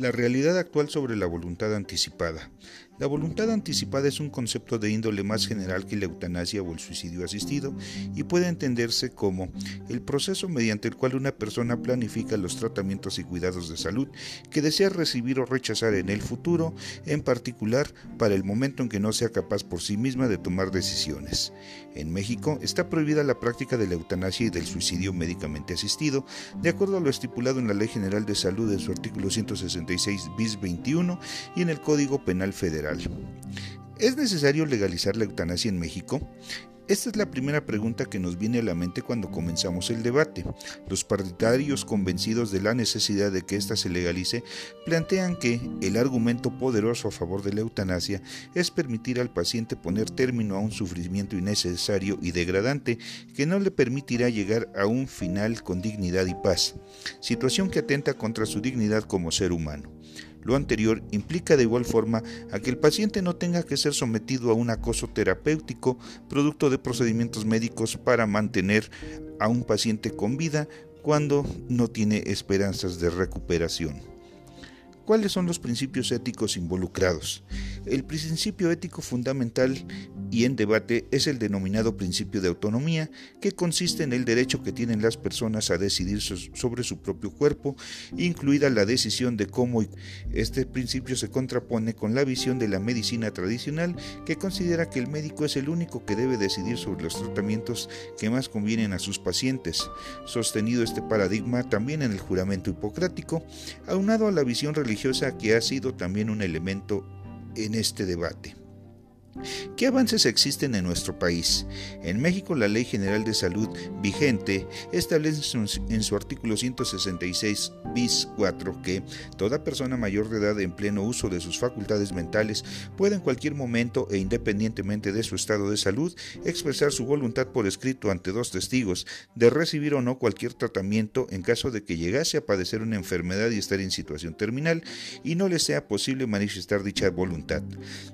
La realidad actual sobre la voluntad anticipada. La voluntad anticipada es un concepto de índole más general que la eutanasia o el suicidio asistido y puede entenderse como el proceso mediante el cual una persona planifica los tratamientos y cuidados de salud que desea recibir o rechazar en el futuro, en particular para el momento en que no sea capaz por sí misma de tomar decisiones. En México está prohibida la práctica de la eutanasia y del suicidio médicamente asistido, de acuerdo a lo estipulado en la Ley General de Salud en su artículo 166 bis 21 y en el Código Penal Federal. ¿Es necesario legalizar la eutanasia en México? Esta es la primera pregunta que nos viene a la mente cuando comenzamos el debate. Los partidarios convencidos de la necesidad de que ésta se legalice plantean que el argumento poderoso a favor de la eutanasia es permitir al paciente poner término a un sufrimiento innecesario y degradante que no le permitirá llegar a un final con dignidad y paz, situación que atenta contra su dignidad como ser humano. Lo anterior implica de igual forma a que el paciente no tenga que ser sometido a un acoso terapéutico producto de procedimientos médicos para mantener a un paciente con vida cuando no tiene esperanzas de recuperación. ¿Cuáles son los principios éticos involucrados? El principio ético fundamental y en debate es el denominado principio de autonomía, que consiste en el derecho que tienen las personas a decidir sobre su propio cuerpo, incluida la decisión de cómo. Este principio se contrapone con la visión de la medicina tradicional, que considera que el médico es el único que debe decidir sobre los tratamientos que más convienen a sus pacientes, sostenido este paradigma también en el juramento hipocrático, aunado a la visión religiosa que ha sido también un elemento en este debate. ¿Qué avances existen en nuestro país? En México la Ley General de Salud vigente establece en su artículo 166 bis 4 que toda persona mayor de edad en pleno uso de sus facultades mentales puede en cualquier momento e independientemente de su estado de salud expresar su voluntad por escrito ante dos testigos de recibir o no cualquier tratamiento en caso de que llegase a padecer una enfermedad y estar en situación terminal y no le sea posible manifestar dicha voluntad.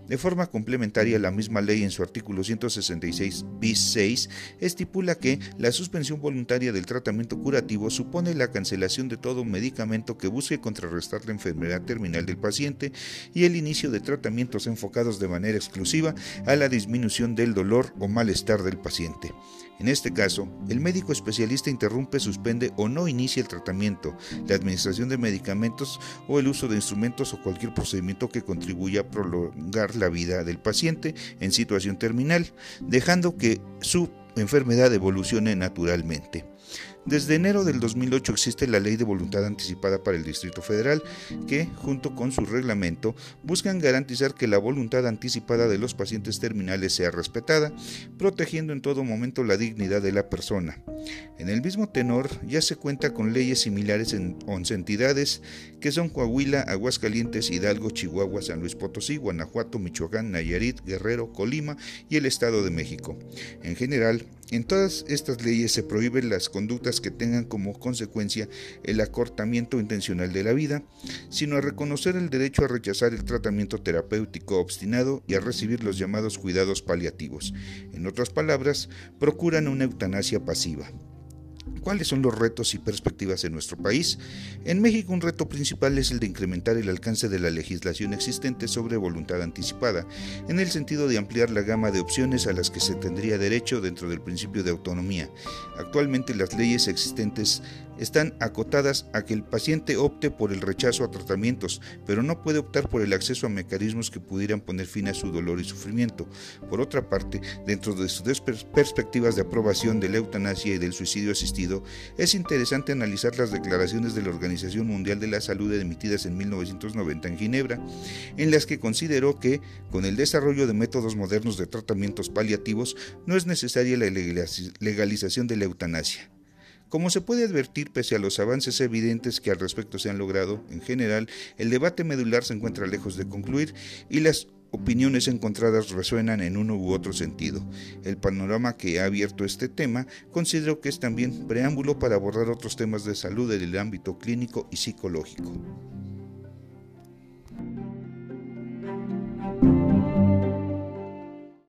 De forma complementaria la misma ley en su artículo 166 bis 6 estipula que la suspensión voluntaria del tratamiento curativo supone la cancelación de todo medicamento que busque contrarrestar la enfermedad terminal del paciente y el inicio de tratamientos enfocados de manera exclusiva a la disminución del dolor o malestar del paciente. En este caso, el médico especialista interrumpe, suspende o no inicia el tratamiento, la administración de medicamentos o el uso de instrumentos o cualquier procedimiento que contribuya a prolongar la vida del paciente en situación terminal, dejando que su enfermedad evolucione naturalmente. Desde enero del 2008 existe la Ley de Voluntad Anticipada para el Distrito Federal, que, junto con su reglamento, buscan garantizar que la voluntad anticipada de los pacientes terminales sea respetada, protegiendo en todo momento la dignidad de la persona. En el mismo tenor, ya se cuenta con leyes similares en 11 entidades, que son Coahuila, Aguascalientes, Hidalgo, Chihuahua, San Luis Potosí, Guanajuato, Michoacán, Nayarit, Guerrero, Colima y el Estado de México. En general, en todas estas leyes se prohíben las conductas que tengan como consecuencia el acortamiento intencional de la vida, sino a reconocer el derecho a rechazar el tratamiento terapéutico obstinado y a recibir los llamados cuidados paliativos. En otras palabras, procuran una eutanasia pasiva. ¿Cuáles son los retos y perspectivas en nuestro país? En México un reto principal es el de incrementar el alcance de la legislación existente sobre voluntad anticipada, en el sentido de ampliar la gama de opciones a las que se tendría derecho dentro del principio de autonomía. Actualmente las leyes existentes están acotadas a que el paciente opte por el rechazo a tratamientos, pero no puede optar por el acceso a mecanismos que pudieran poner fin a su dolor y sufrimiento. Por otra parte, dentro de sus perspectivas de aprobación de la eutanasia y del suicidio asistido, es interesante analizar las declaraciones de la Organización Mundial de la Salud emitidas en 1990 en Ginebra, en las que consideró que, con el desarrollo de métodos modernos de tratamientos paliativos, no es necesaria la legalización de la eutanasia. Como se puede advertir, pese a los avances evidentes que al respecto se han logrado, en general, el debate medular se encuentra lejos de concluir y las opiniones encontradas resuenan en uno u otro sentido. El panorama que ha abierto este tema considero que es también preámbulo para abordar otros temas de salud en el ámbito clínico y psicológico.